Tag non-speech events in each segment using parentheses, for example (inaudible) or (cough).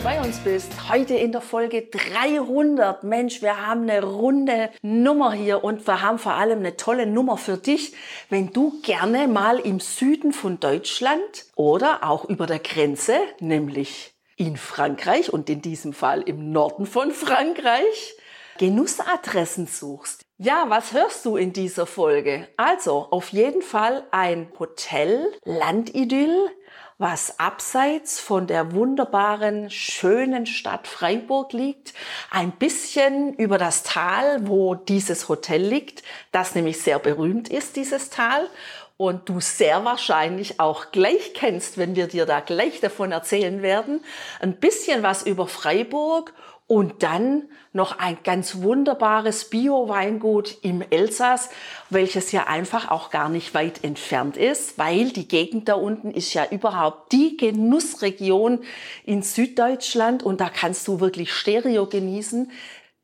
Du bei uns bist. Heute in der Folge 300. Mensch, wir haben eine runde Nummer hier und wir haben vor allem eine tolle Nummer für dich, wenn du gerne mal im Süden von Deutschland oder auch über der Grenze, nämlich in Frankreich und in diesem Fall im Norden von Frankreich, Genussadressen suchst. Ja, was hörst du in dieser Folge? Also, auf jeden Fall ein Hotel, Landidyll, was abseits von der wunderbaren, schönen Stadt Freiburg liegt, ein bisschen über das Tal, wo dieses Hotel liegt, das nämlich sehr berühmt ist, dieses Tal, und du sehr wahrscheinlich auch gleich kennst, wenn wir dir da gleich davon erzählen werden. Ein bisschen was über Freiburg und dann noch ein ganz wunderbares Bio-Weingut im Elsass, welches ja einfach auch gar nicht weit entfernt ist, weil die Gegend da unten ist ja überhaupt die Genussregion in Süddeutschland und da kannst du wirklich Stereo genießen,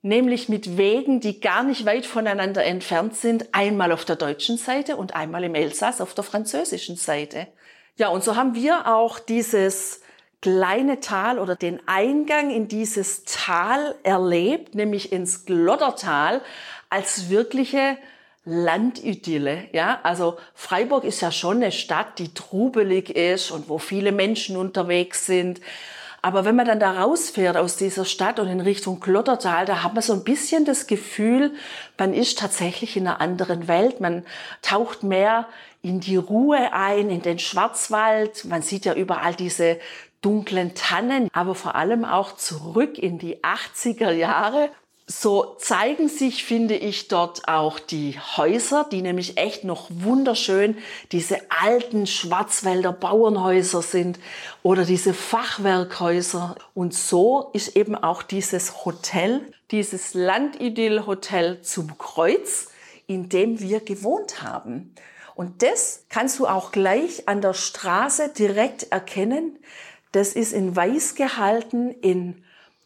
nämlich mit Wegen, die gar nicht weit voneinander entfernt sind, einmal auf der deutschen Seite und einmal im Elsass auf der französischen Seite. Ja, und so haben wir auch dieses kleine Tal oder den Eingang in dieses Tal erlebt, nämlich ins Gloddertal, als wirkliche Landidylle. Ja, also Freiburg ist ja schon eine Stadt, die trubelig ist und wo viele Menschen unterwegs sind. Aber wenn man dann da rausfährt aus dieser Stadt und in Richtung Glottertal, da hat man so ein bisschen das Gefühl, man ist tatsächlich in einer anderen Welt. Man taucht mehr in die Ruhe ein, in den Schwarzwald. Man sieht ja überall diese dunklen Tannen, aber vor allem auch zurück in die 80er Jahre. So zeigen sich, finde ich, dort auch die Häuser, die nämlich echt noch wunderschön diese alten Schwarzwälder Bauernhäuser sind oder diese Fachwerkhäuser. Und so ist eben auch dieses Hotel, dieses Landidyll-Hotel zum Kreuz, in dem wir gewohnt haben. Und das kannst du auch gleich an der Straße direkt erkennen. Das ist in weiß gehalten, in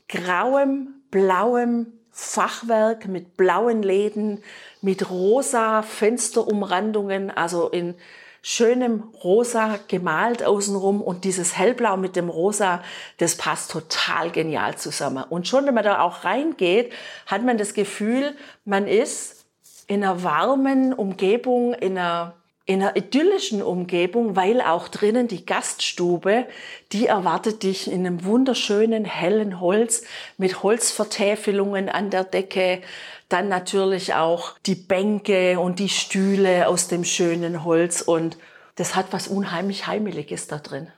grauem, blauem Fachwerk mit blauen Läden, mit rosa Fensterumrandungen, also in schönem Rosa gemalt außenrum und dieses Hellblau mit dem Rosa, das passt total genial zusammen. Und schon wenn man da auch reingeht, hat man das Gefühl, man ist in einer warmen Umgebung, in einer in einer idyllischen Umgebung, weil auch drinnen die Gaststube, die erwartet dich in einem wunderschönen hellen Holz mit Holzvertäfelungen an der Decke. Dann natürlich auch die Bänke und die Stühle aus dem schönen Holz und das hat was unheimlich Heimeliges da drin.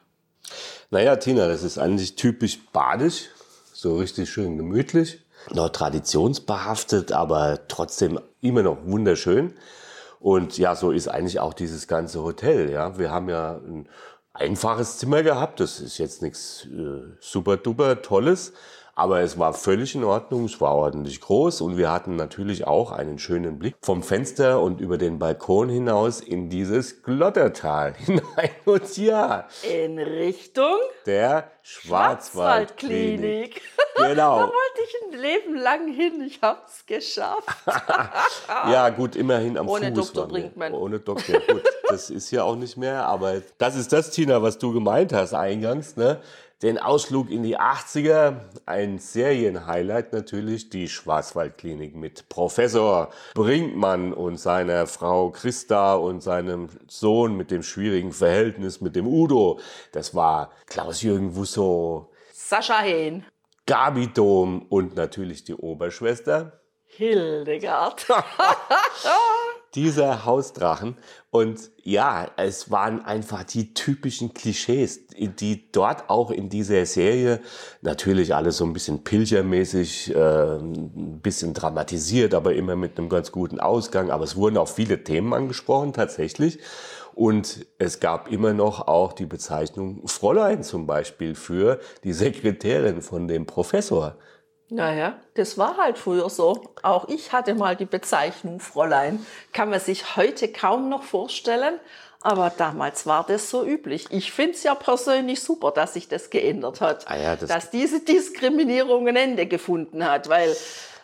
Naja, Tina, das ist eigentlich typisch badisch, so richtig schön gemütlich, noch traditionsbehaftet, aber trotzdem immer noch wunderschön. Und ja, so ist eigentlich auch dieses ganze Hotel. Ja, wir haben ja ein einfaches Zimmer gehabt. Das ist jetzt nichts äh, super duper Tolles. Aber es war völlig in Ordnung, es war ordentlich groß und wir hatten natürlich auch einen schönen Blick vom Fenster und über den Balkon hinaus in dieses Glottertal (laughs) hinein. Und ja. In Richtung der Schwarzwaldklinik. (laughs) Genau. da wollte ich ein Leben lang hin. Ich habe es geschafft. (laughs) ja, gut, immerhin am Ohne Fuß. Ohne Doktor Brinkmann. Ohne Doktor, gut. Das ist ja auch nicht mehr. Aber das ist das, Tina, was du gemeint hast eingangs. Ne? Den Ausflug in die 80er, ein Serienhighlight natürlich, die Schwarzwaldklinik mit Professor Brinkmann und seiner Frau Christa und seinem Sohn mit dem schwierigen Verhältnis mit dem Udo. Das war Klaus-Jürgen Wussow, Sascha Hehn, Gabi Dom und natürlich die Oberschwester. Hildegard. (laughs) Dieser Hausdrachen. Und ja, es waren einfach die typischen Klischees, die dort auch in dieser Serie natürlich alles so ein bisschen pilchermäßig, äh, ein bisschen dramatisiert, aber immer mit einem ganz guten Ausgang. Aber es wurden auch viele Themen angesprochen, tatsächlich. Und es gab immer noch auch die Bezeichnung Fräulein zum Beispiel für die Sekretärin von dem Professor. Naja, das war halt früher so. Auch ich hatte mal die Bezeichnung Fräulein. Kann man sich heute kaum noch vorstellen. Aber damals war das so üblich. Ich finde es ja persönlich super, dass sich das geändert hat. Ah ja, das dass diese Diskriminierung ein Ende gefunden hat. Weil,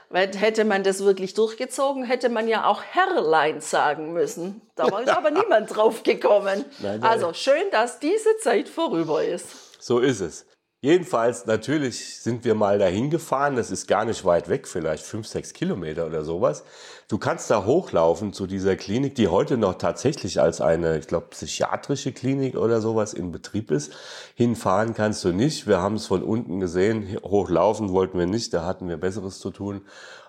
weil hätte man das wirklich durchgezogen, hätte man ja auch Herrlein sagen müssen. Da war aber (laughs) niemand drauf gekommen. Nein, nein. Also schön, dass diese Zeit vorüber ist. So ist es. Jedenfalls, natürlich sind wir mal dahin gefahren. Das ist gar nicht weit weg, vielleicht fünf, sechs Kilometer oder sowas. Du kannst da hochlaufen zu dieser Klinik, die heute noch tatsächlich als eine, ich glaube, psychiatrische Klinik oder sowas in Betrieb ist. Hinfahren kannst du nicht. Wir haben es von unten gesehen. Hochlaufen wollten wir nicht. Da hatten wir Besseres zu tun.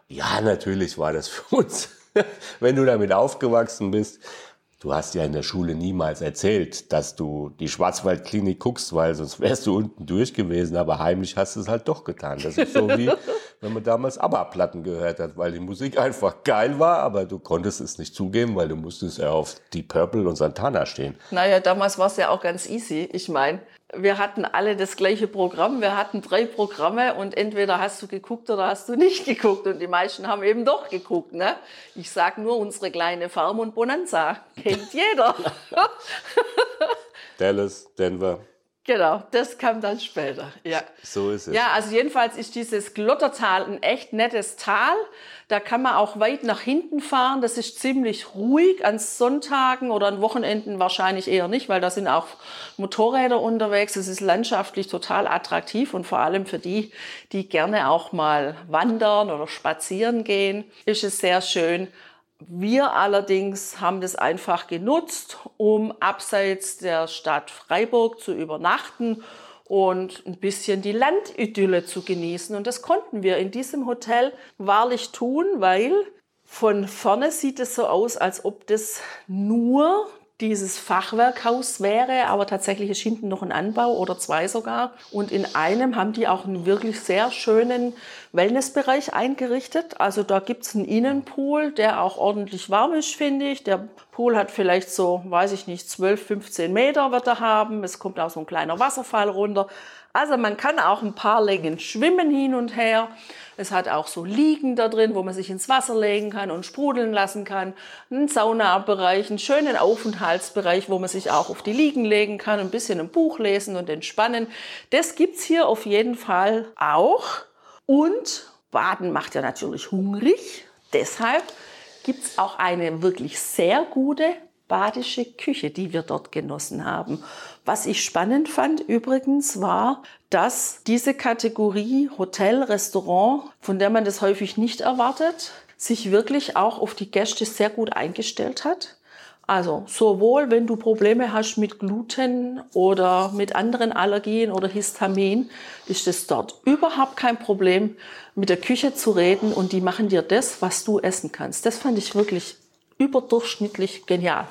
Ja, natürlich war das für uns, (laughs) wenn du damit aufgewachsen bist, Du hast ja in der Schule niemals erzählt, dass du die Schwarzwaldklinik guckst, weil sonst wärst du unten durch gewesen, aber heimlich hast du es halt doch getan. Das ist so wie, (laughs) wenn man damals ABBA-Platten gehört hat, weil die Musik einfach geil war, aber du konntest es nicht zugeben, weil du musstest ja auf die Purple und Santana stehen. Naja, damals war es ja auch ganz easy. Ich meine, wir hatten alle das gleiche Programm. Wir hatten drei Programme und entweder hast du geguckt oder hast du nicht geguckt. Und die meisten haben eben doch geguckt. Ne? Ich sage nur, unsere kleine Farm und Bonanza kennt jeder. (laughs) Dallas, Denver. Genau, das kam dann später. Ja. So ist es. Ja, also jedenfalls ist dieses Glottertal ein echt nettes Tal. Da kann man auch weit nach hinten fahren. Das ist ziemlich ruhig. An Sonntagen oder an Wochenenden wahrscheinlich eher nicht, weil da sind auch Motorräder unterwegs. Es ist landschaftlich total attraktiv und vor allem für die, die gerne auch mal wandern oder spazieren gehen, ist es sehr schön. Wir allerdings haben das einfach genutzt, um abseits der Stadt Freiburg zu übernachten und ein bisschen die Landidylle zu genießen. Und das konnten wir in diesem Hotel wahrlich tun, weil von vorne sieht es so aus, als ob das nur dieses Fachwerkhaus wäre, aber tatsächlich ist hinten noch ein Anbau oder zwei sogar. Und in einem haben die auch einen wirklich sehr schönen Wellnessbereich eingerichtet. Also da gibt's einen Innenpool, der auch ordentlich warm ist, finde ich. Der Pool hat vielleicht so, weiß ich nicht, 12, 15 Meter wird er haben. Es kommt auch so ein kleiner Wasserfall runter. Also man kann auch ein paar Längen schwimmen hin und her. Es hat auch so Liegen da drin, wo man sich ins Wasser legen kann und sprudeln lassen kann. Einen Saunabereich, einen schönen Aufenthaltsbereich, wo man sich auch auf die Liegen legen kann, ein bisschen ein Buch lesen und entspannen. Das gibt's hier auf jeden Fall auch. Und Baden macht ja natürlich hungrig. Deshalb gibt's auch eine wirklich sehr gute badische Küche, die wir dort genossen haben. Was ich spannend fand übrigens war, dass diese Kategorie Hotel, Restaurant, von der man das häufig nicht erwartet, sich wirklich auch auf die Gäste sehr gut eingestellt hat. Also sowohl wenn du Probleme hast mit Gluten oder mit anderen Allergien oder Histamin, ist es dort überhaupt kein Problem, mit der Küche zu reden und die machen dir das, was du essen kannst. Das fand ich wirklich überdurchschnittlich genial.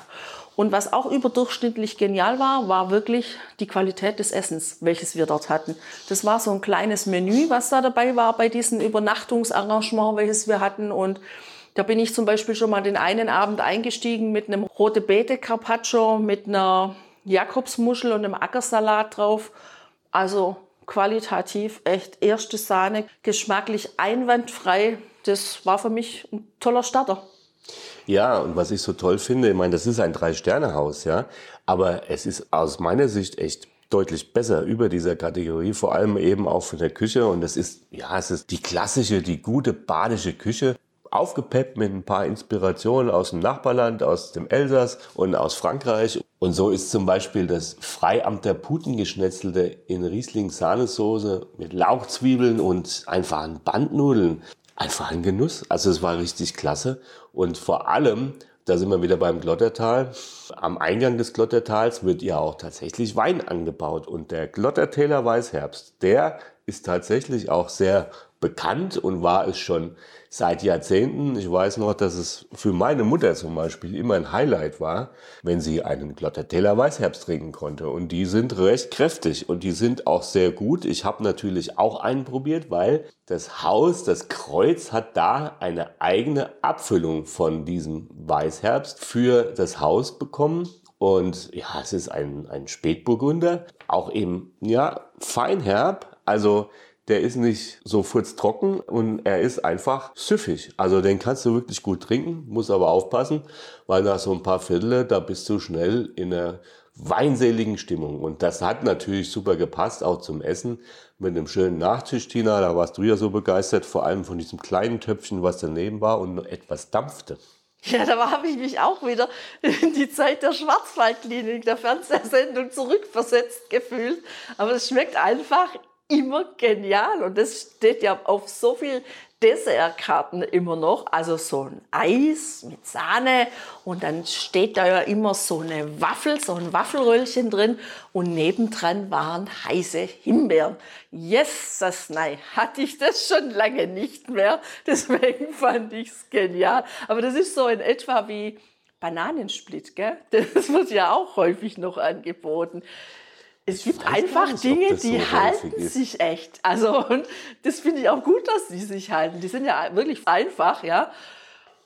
Und was auch überdurchschnittlich genial war, war wirklich die Qualität des Essens, welches wir dort hatten. Das war so ein kleines Menü, was da dabei war bei diesem Übernachtungsarrangement, welches wir hatten. Und da bin ich zum Beispiel schon mal den einen Abend eingestiegen mit einem rote Beete Carpaccio, mit einer Jakobsmuschel und einem Ackersalat drauf. Also qualitativ echt erste Sahne, geschmacklich einwandfrei. Das war für mich ein toller Starter. Ja, und was ich so toll finde, ich meine, das ist ein Drei-Sterne-Haus, ja, aber es ist aus meiner Sicht echt deutlich besser über dieser Kategorie, vor allem eben auch von der Küche. Und es ist, ja, es ist die klassische, die gute badische Küche. Aufgepeppt mit ein paar Inspirationen aus dem Nachbarland, aus dem Elsass und aus Frankreich. Und so ist zum Beispiel das Freiamter Putengeschnetzelte in Riesling-Sahnesoße mit Lauchzwiebeln und einfachen Bandnudeln einfach ein Genuss. Also es war richtig klasse. Und vor allem, da sind wir wieder beim Glottertal. Am Eingang des Glottertals wird ja auch tatsächlich Wein angebaut. Und der Glottertäler Weißherbst, der ist tatsächlich auch sehr bekannt und war es schon seit Jahrzehnten. Ich weiß noch, dass es für meine Mutter zum Beispiel immer ein Highlight war, wenn sie einen Glotterteller Weißherbst trinken konnte. Und die sind recht kräftig und die sind auch sehr gut. Ich habe natürlich auch einen probiert, weil das Haus, das Kreuz hat da eine eigene Abfüllung von diesem Weißherbst für das Haus bekommen. Und ja, es ist ein, ein Spätburgunder, auch eben, ja, feinherb. Also der ist nicht so furztrocken und er ist einfach süffig. Also den kannst du wirklich gut trinken, muss aber aufpassen, weil nach so ein paar Viertel, da bist du schnell in einer weinseligen Stimmung. Und das hat natürlich super gepasst, auch zum Essen mit einem schönen Nachtisch, Tina. Da warst du ja so begeistert, vor allem von diesem kleinen Töpfchen, was daneben war und etwas dampfte. Ja, da habe ich mich auch wieder in die Zeit der Schwarzwaldklinik, der Fernsehsendung zurückversetzt gefühlt. Aber es schmeckt einfach immer genial. Und das steht ja auf so viel Dessertkarten immer noch, also so ein Eis mit Sahne. Und dann steht da ja immer so eine Waffel, so ein Waffelröllchen drin. Und nebendran waren heiße Himbeeren. Yes, das nein, hatte ich das schon lange nicht mehr, (laughs) deswegen fand ich es genial. Aber das ist so in etwa wie Bananensplit, gell? (laughs) Das wird ja auch häufig noch angeboten es gibt einfach nicht, Dinge, die so halten sich echt. Also, und das finde ich auch gut, dass die sich halten. Die sind ja wirklich einfach, ja.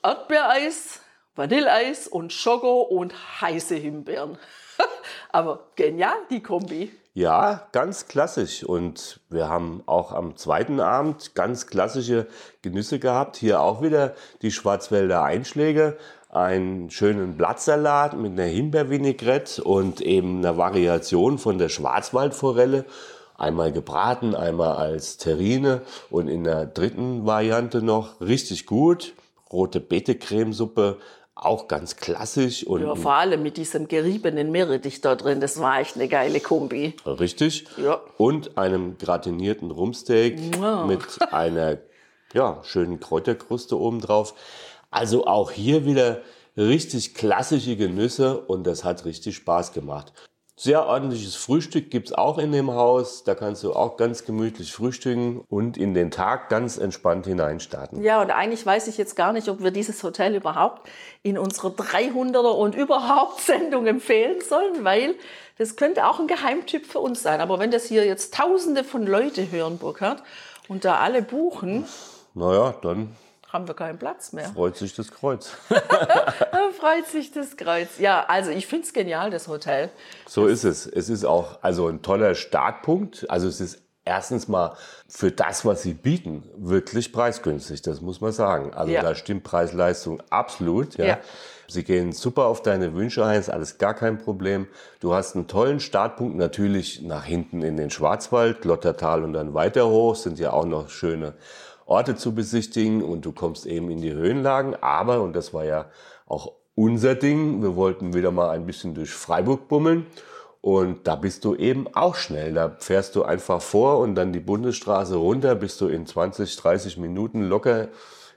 Erdbeereis, Vanilleeis und Schoko und heiße Himbeeren. (laughs) Aber genial, die Kombi. Ja, ganz klassisch. Und wir haben auch am zweiten Abend ganz klassische Genüsse gehabt. Hier auch wieder die Schwarzwälder Einschläge einen schönen Blattsalat mit einer Himbeervinaigrette und eben einer Variation von der Schwarzwaldforelle. Einmal gebraten, einmal als Terrine und in der dritten Variante noch richtig gut. Rote Beete-Cremesuppe, auch ganz klassisch. Und ja, vor allem mit diesem geriebenen Meerrettich da drin, das war echt eine geile Kombi. Richtig. Ja. Und einem gratinierten Rumsteak wow. mit einer ja, schönen Kräuterkruste obendrauf. Also auch hier wieder richtig klassische Genüsse und das hat richtig Spaß gemacht. Sehr ordentliches Frühstück gibt's auch in dem Haus. Da kannst du auch ganz gemütlich frühstücken und in den Tag ganz entspannt hineinstarten. Ja, und eigentlich weiß ich jetzt gar nicht, ob wir dieses Hotel überhaupt in unserer 300er und überhaupt Sendung empfehlen sollen, weil das könnte auch ein Geheimtipp für uns sein. Aber wenn das hier jetzt Tausende von Leute hören, Burkhard, und da alle buchen. Naja, dann haben wir keinen Platz mehr. Freut sich das Kreuz. (laughs) (laughs) Freut sich das Kreuz. Ja, also ich finde es genial, das Hotel. So das ist es. Es ist auch also ein toller Startpunkt. Also es ist erstens mal für das, was sie bieten, wirklich preisgünstig. Das muss man sagen. Also ja. da stimmt Preis-Leistung absolut. Ja. ja. Sie gehen super auf deine Wünsche ein, ist alles gar kein Problem. Du hast einen tollen Startpunkt natürlich nach hinten in den Schwarzwald, Lottertal und dann weiter hoch. Sind ja auch noch schöne Orte zu besichtigen und du kommst eben in die Höhenlagen. Aber, und das war ja auch unser Ding, wir wollten wieder mal ein bisschen durch Freiburg bummeln. Und da bist du eben auch schnell. Da fährst du einfach vor und dann die Bundesstraße runter, bist du in 20, 30 Minuten locker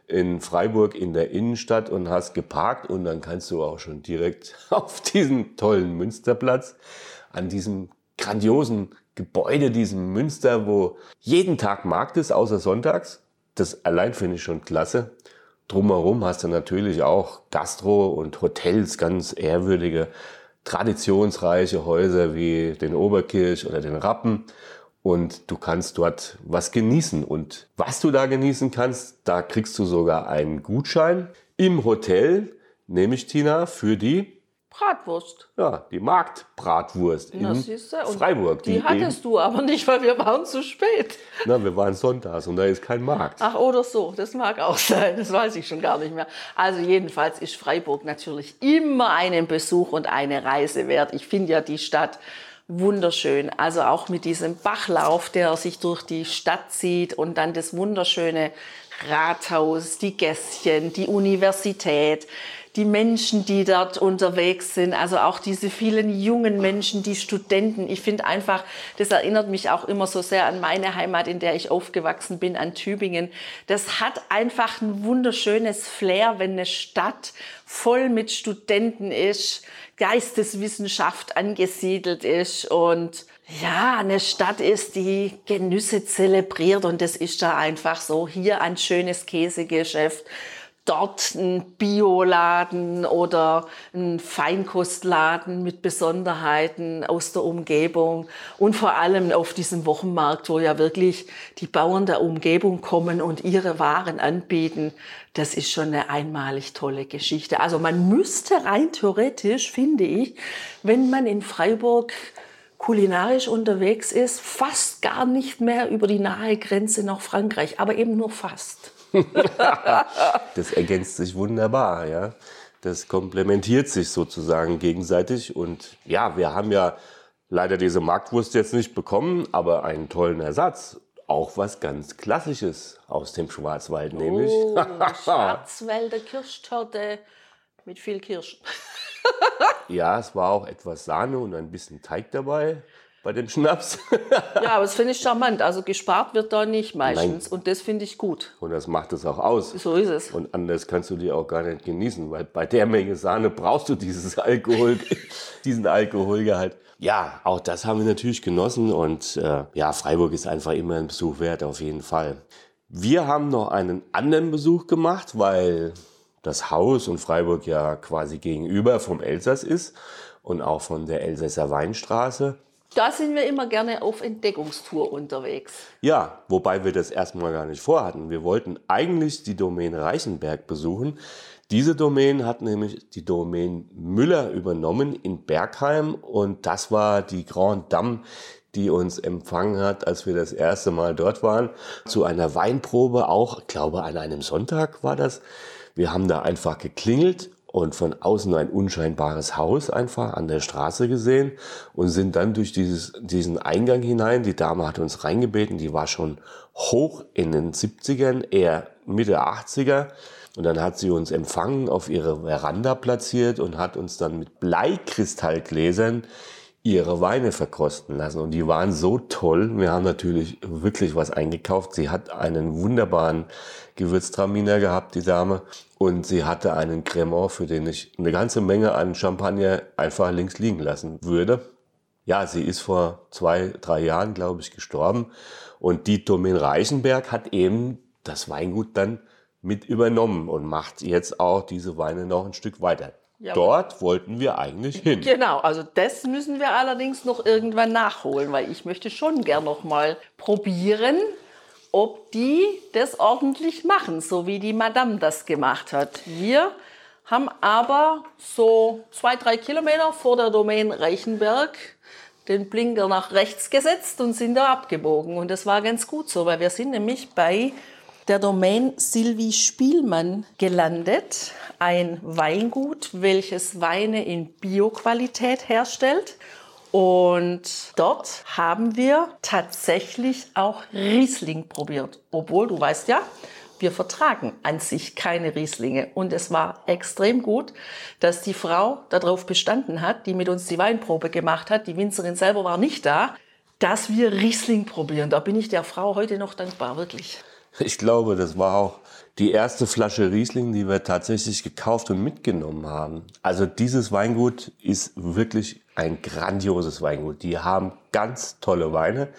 in Freiburg in der Innenstadt und hast geparkt und dann kannst du auch schon direkt (laughs) auf diesen tollen Münsterplatz an diesem grandiosen Gebäude, diesem Münster, wo jeden Tag Markt ist, außer sonntags. Das allein finde ich schon klasse. Drumherum hast du natürlich auch Gastro und Hotels, ganz ehrwürdige, traditionsreiche Häuser wie den Oberkirch oder den Rappen. Und du kannst dort was genießen. Und was du da genießen kannst, da kriegst du sogar einen Gutschein im Hotel, nämlich Tina, für die Bratwurst. Ja, die Marktbratwurst in Freiburg. Die, die hattest du aber nicht, weil wir waren zu spät. Na, wir waren sonntags und da ist kein Markt. Ach, oder so. Das mag auch (laughs) sein. Das weiß ich schon gar nicht mehr. Also jedenfalls ist Freiburg natürlich immer einen Besuch und eine Reise wert. Ich finde ja die Stadt wunderschön. Also auch mit diesem Bachlauf, der sich durch die Stadt zieht und dann das wunderschöne Rathaus, die Gässchen, die Universität die Menschen, die dort unterwegs sind, also auch diese vielen jungen Menschen, die Studenten. Ich finde einfach, das erinnert mich auch immer so sehr an meine Heimat, in der ich aufgewachsen bin, an Tübingen. Das hat einfach ein wunderschönes Flair, wenn eine Stadt voll mit Studenten ist, Geisteswissenschaft angesiedelt ist und ja, eine Stadt ist, die Genüsse zelebriert und das ist da einfach so. Hier ein schönes Käsegeschäft, dort ein Bioladen oder ein Feinkostladen mit Besonderheiten aus der Umgebung und vor allem auf diesem Wochenmarkt, wo ja wirklich die Bauern der Umgebung kommen und ihre Waren anbieten. Das ist schon eine einmalig tolle Geschichte. Also man müsste rein theoretisch, finde ich, wenn man in Freiburg kulinarisch unterwegs ist, fast gar nicht mehr über die nahe Grenze nach Frankreich, aber eben nur fast. (laughs) das ergänzt sich wunderbar, ja. Das komplementiert sich sozusagen gegenseitig. Und ja, wir haben ja leider diese Marktwurst jetzt nicht bekommen, aber einen tollen Ersatz. Auch was ganz Klassisches aus dem Schwarzwald, oh, nämlich. (laughs) Schwarzwälder Kirschtorte mit viel Kirschen. (laughs) ja, es war auch etwas Sahne und ein bisschen Teig dabei bei dem Schnaps. (laughs) ja, aber das finde ich charmant. Also gespart wird da nicht meistens. Nein. Und das finde ich gut. Und das macht es auch aus. So ist es. Und anders kannst du die auch gar nicht genießen, weil bei der Menge Sahne brauchst du dieses Alkohol, (laughs) diesen Alkoholgehalt. Ja, auch das haben wir natürlich genossen. Und äh, ja, Freiburg ist einfach immer ein Besuch wert, auf jeden Fall. Wir haben noch einen anderen Besuch gemacht, weil das Haus und Freiburg ja quasi gegenüber vom Elsass ist und auch von der Elsässer Weinstraße. Da sind wir immer gerne auf Entdeckungstour unterwegs. Ja, wobei wir das erstmal gar nicht vorhatten. Wir wollten eigentlich die Domäne Reichenberg besuchen. Diese Domäne hat nämlich die Domäne Müller übernommen in Bergheim und das war die Grand Dame, die uns empfangen hat, als wir das erste Mal dort waren, zu einer Weinprobe auch, glaube an einem Sonntag war das. Wir haben da einfach geklingelt und von außen ein unscheinbares Haus einfach an der Straße gesehen und sind dann durch dieses, diesen Eingang hinein. Die Dame hat uns reingebeten, die war schon hoch in den 70ern, eher Mitte 80er. Und dann hat sie uns empfangen, auf ihre Veranda platziert und hat uns dann mit Bleikristallgläsern ihre Weine verkosten lassen. Und die waren so toll. Wir haben natürlich wirklich was eingekauft. Sie hat einen wunderbaren Gewürztraminer gehabt, die Dame. Und sie hatte einen Cremant, für den ich eine ganze Menge an Champagner einfach links liegen lassen würde. Ja, sie ist vor zwei, drei Jahren, glaube ich, gestorben. Und die Domain Reichenberg hat eben das Weingut dann mit übernommen und macht jetzt auch diese Weine noch ein Stück weiter. Ja, Dort wollten wir eigentlich hin. Genau, also das müssen wir allerdings noch irgendwann nachholen, weil ich möchte schon gern noch mal probieren, ob die das ordentlich machen, so wie die Madame das gemacht hat. Wir haben aber so zwei, drei Kilometer vor der Domain Reichenberg den Blinker nach rechts gesetzt und sind da abgebogen. Und das war ganz gut so, weil wir sind nämlich bei der Domain Sylvie Spielmann gelandet. Ein Weingut, welches Weine in Bioqualität herstellt. Und dort haben wir tatsächlich auch Riesling probiert. Obwohl, du weißt ja, wir vertragen an sich keine Rieslinge. Und es war extrem gut, dass die Frau darauf bestanden hat, die mit uns die Weinprobe gemacht hat, die Winzerin selber war nicht da, dass wir Riesling probieren. Da bin ich der Frau heute noch dankbar, wirklich. Ich glaube, das war auch die erste Flasche Riesling, die wir tatsächlich gekauft und mitgenommen haben. Also dieses Weingut ist wirklich ein grandioses Weingut. Die haben ganz tolle Weine.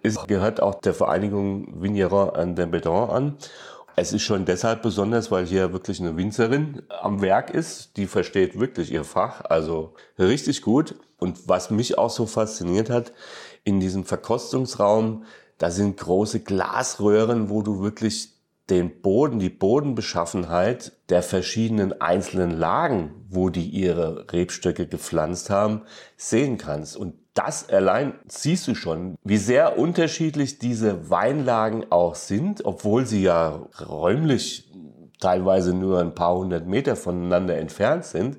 Es gehört auch der Vereinigung Vigneron an den Bedon an. Es ist schon deshalb besonders, weil hier wirklich eine Winzerin am Werk ist. Die versteht wirklich ihr Fach. Also richtig gut. Und was mich auch so fasziniert hat, in diesem Verkostungsraum, da sind große Glasröhren, wo du wirklich den Boden, die Bodenbeschaffenheit der verschiedenen einzelnen Lagen, wo die ihre Rebstöcke gepflanzt haben, sehen kannst. Und das allein siehst du schon, wie sehr unterschiedlich diese Weinlagen auch sind, obwohl sie ja räumlich teilweise nur ein paar hundert Meter voneinander entfernt sind.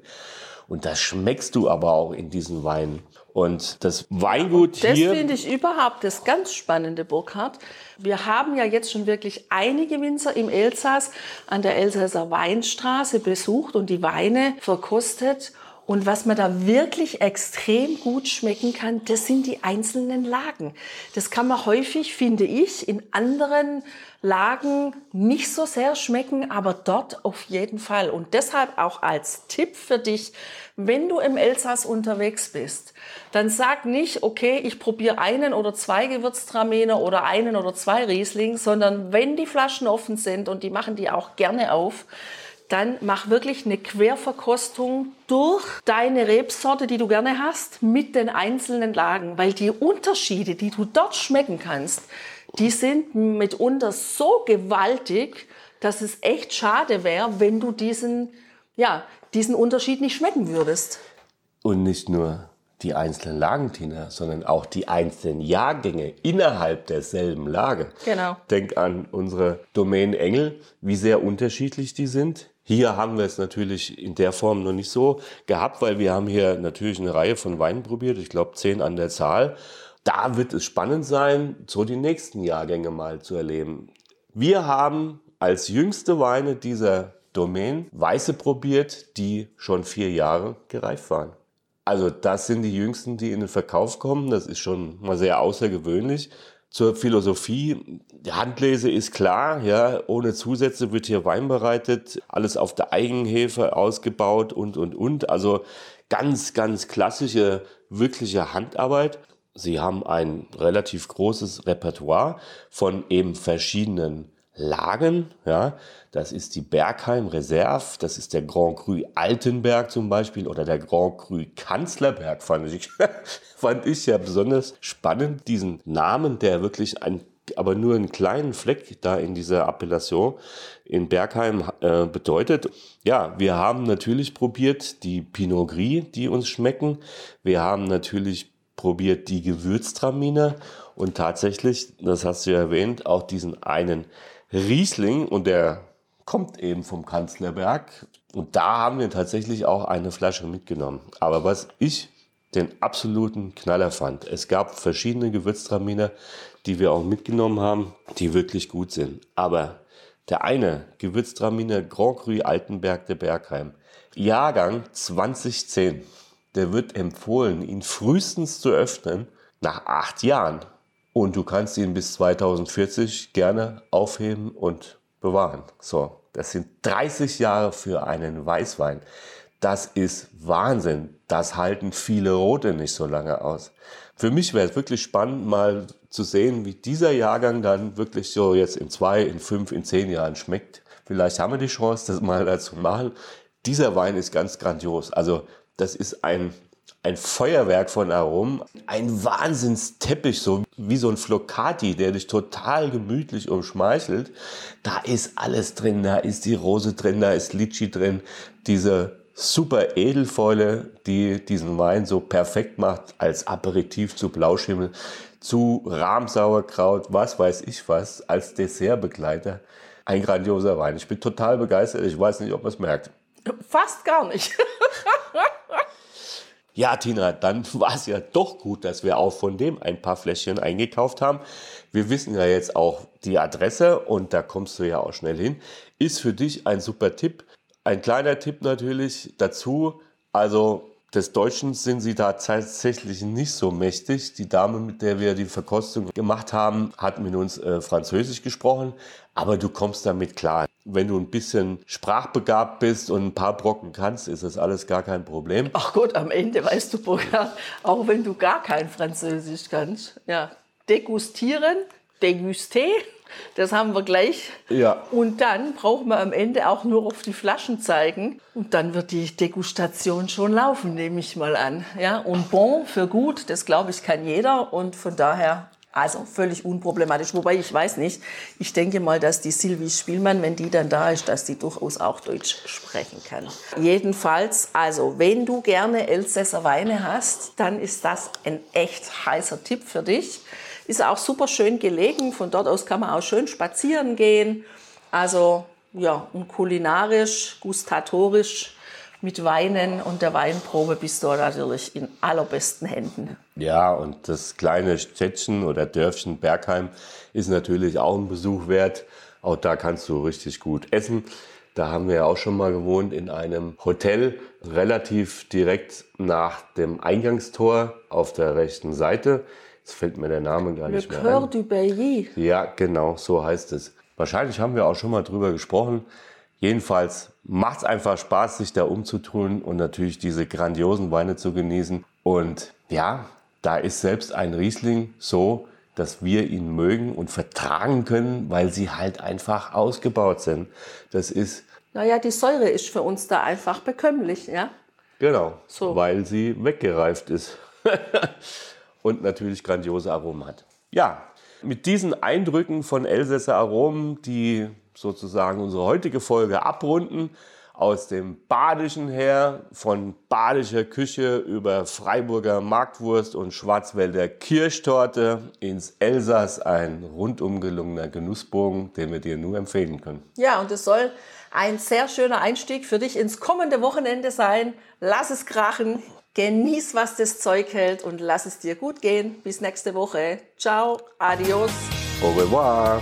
Und das schmeckst du aber auch in diesen Weinen. Und das Weingut das hier. Das finde ich überhaupt das ganz Spannende, Burkhard. Wir haben ja jetzt schon wirklich einige Winzer im Elsass an der Elsasser Weinstraße besucht und die Weine verkostet. Und was man da wirklich extrem gut schmecken kann, das sind die einzelnen Lagen. Das kann man häufig, finde ich, in anderen Lagen nicht so sehr schmecken, aber dort auf jeden Fall. Und deshalb auch als Tipp für dich, wenn du im Elsass unterwegs bist, dann sag nicht, okay, ich probiere einen oder zwei Gewürztraminer oder einen oder zwei Riesling, sondern wenn die Flaschen offen sind und die machen die auch gerne auf, dann mach wirklich eine Querverkostung durch deine Rebsorte, die du gerne hast, mit den einzelnen Lagen, weil die Unterschiede, die du dort schmecken kannst, die sind mitunter so gewaltig, dass es echt schade wäre, wenn du diesen, ja, diesen Unterschied nicht schmecken würdest. Und nicht nur die einzelnen Lagentiner, sondern auch die einzelnen Jahrgänge innerhalb derselben Lage. Genau. Denk an unsere Domänen Engel, wie sehr unterschiedlich die sind. Hier haben wir es natürlich in der Form noch nicht so gehabt, weil wir haben hier natürlich eine Reihe von Weinen probiert, ich glaube zehn an der Zahl. Da wird es spannend sein, so die nächsten Jahrgänge mal zu erleben. Wir haben als jüngste Weine dieser Domain Weiße probiert, die schon vier Jahre gereift waren. Also das sind die jüngsten, die in den Verkauf kommen. Das ist schon mal sehr außergewöhnlich. Zur Philosophie, die Handlese ist klar, ja, ohne Zusätze wird hier Wein bereitet, alles auf der Eigenhefe ausgebaut und, und, und. Also ganz, ganz klassische, wirkliche Handarbeit. Sie haben ein relativ großes Repertoire von eben verschiedenen Lagen. Ja, das ist die Bergheim Reserve, das ist der Grand Cru Altenberg zum Beispiel oder der Grand Cru Kanzlerberg, fand ich, (laughs) fand ich ja besonders spannend, diesen Namen, der wirklich ein aber nur einen kleinen Fleck da in dieser Appellation in Bergheim äh, bedeutet. Ja, wir haben natürlich probiert die Pinot Gris, die uns schmecken. Wir haben natürlich probiert die Gewürztraminer und tatsächlich, das hast du ja erwähnt, auch diesen einen Riesling und der kommt eben vom Kanzlerberg. Und da haben wir tatsächlich auch eine Flasche mitgenommen. Aber was ich den absoluten Knaller fand, es gab verschiedene Gewürztraminer, die wir auch mitgenommen haben, die wirklich gut sind. Aber der eine Gewürztraminer Grand Cru Altenberg der Bergheim, Jahrgang 2010, der wird empfohlen, ihn frühestens zu öffnen nach acht Jahren. Und du kannst ihn bis 2040 gerne aufheben und bewahren. So, das sind 30 Jahre für einen Weißwein. Das ist Wahnsinn. Das halten viele Rote nicht so lange aus. Für mich wäre es wirklich spannend, mal zu sehen, wie dieser Jahrgang dann wirklich so jetzt in zwei, in fünf, in zehn Jahren schmeckt. Vielleicht haben wir die Chance, das mal dazu machen. Dieser Wein ist ganz grandios. Also das ist ein ein Feuerwerk von Aromen, ein Wahnsinnsteppich, so wie so ein Flocati, der dich total gemütlich umschmeichelt. Da ist alles drin, da ist die Rose drin, da ist Litschi drin, diese super Edelfäule, die diesen Wein so perfekt macht als Aperitif zu Blauschimmel, zu Rahmsauerkraut, was weiß ich was, als Dessertbegleiter. Ein grandioser Wein. Ich bin total begeistert. Ich weiß nicht, ob man es merkt. Fast gar nicht. (laughs) Ja, Tina, dann (laughs) war es ja doch gut, dass wir auch von dem ein paar Fläschchen eingekauft haben. Wir wissen ja jetzt auch die Adresse und da kommst du ja auch schnell hin. Ist für dich ein super Tipp. Ein kleiner Tipp natürlich dazu. Also des Deutschen sind sie da tatsächlich nicht so mächtig. Die Dame, mit der wir die Verkostung gemacht haben, hat mit uns äh, Französisch gesprochen, aber du kommst damit klar. Wenn du ein bisschen sprachbegabt bist und ein paar Brocken kannst, ist das alles gar kein Problem. Ach gut, am Ende weißt du, Burkhard, auch wenn du gar kein Französisch kannst. Ja, degustieren, deguster das haben wir gleich. Ja. Und dann brauchen wir am Ende auch nur auf die Flaschen zeigen. Und dann wird die Degustation schon laufen, nehme ich mal an. Ja, und bon für gut, das glaube ich kann jeder. Und von daher also völlig unproblematisch. Wobei ich weiß nicht, ich denke mal, dass die Sylvie Spielmann, wenn die dann da ist, dass die durchaus auch Deutsch sprechen kann. Jedenfalls, also wenn du gerne Elsässer Weine hast, dann ist das ein echt heißer Tipp für dich. Ist auch super schön gelegen. Von dort aus kann man auch schön spazieren gehen. Also ja, und kulinarisch, gustatorisch mit Weinen und der Weinprobe bist du natürlich in allerbesten Händen. Ja, und das kleine Städtchen oder Dörfchen Bergheim ist natürlich auch ein Besuch wert. Auch da kannst du richtig gut essen. Da haben wir ja auch schon mal gewohnt in einem Hotel, relativ direkt nach dem Eingangstor auf der rechten Seite. Jetzt fällt mir der Name gar nicht mehr Coeur ein. du Bailly. Ja, genau, so heißt es. Wahrscheinlich haben wir auch schon mal drüber gesprochen. Jedenfalls macht es einfach Spaß, sich da umzutun und natürlich diese grandiosen Weine zu genießen. Und ja, da ist selbst ein Riesling so, dass wir ihn mögen und vertragen können, weil sie halt einfach ausgebaut sind. Das ist. Naja, die Säure ist für uns da einfach bekömmlich, ja? Genau, so. weil sie weggereift ist. (laughs) und natürlich grandiose Aromen hat. Ja, mit diesen Eindrücken von Elsässer Aromen, die sozusagen unsere heutige Folge abrunden, aus dem Badischen her, von badischer Küche über Freiburger Marktwurst und Schwarzwälder Kirschtorte ins Elsass ein rundum gelungener Genussbogen, den wir dir nur empfehlen können. Ja, und es soll ein sehr schöner Einstieg für dich ins kommende Wochenende sein. Lass es krachen, genieß, was das Zeug hält und lass es dir gut gehen. Bis nächste Woche. Ciao, adios. Au revoir.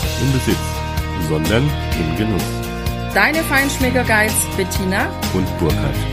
im Besitz, sondern im Genuss. Deine Feinschmecker Guides Bettina und Burkhard.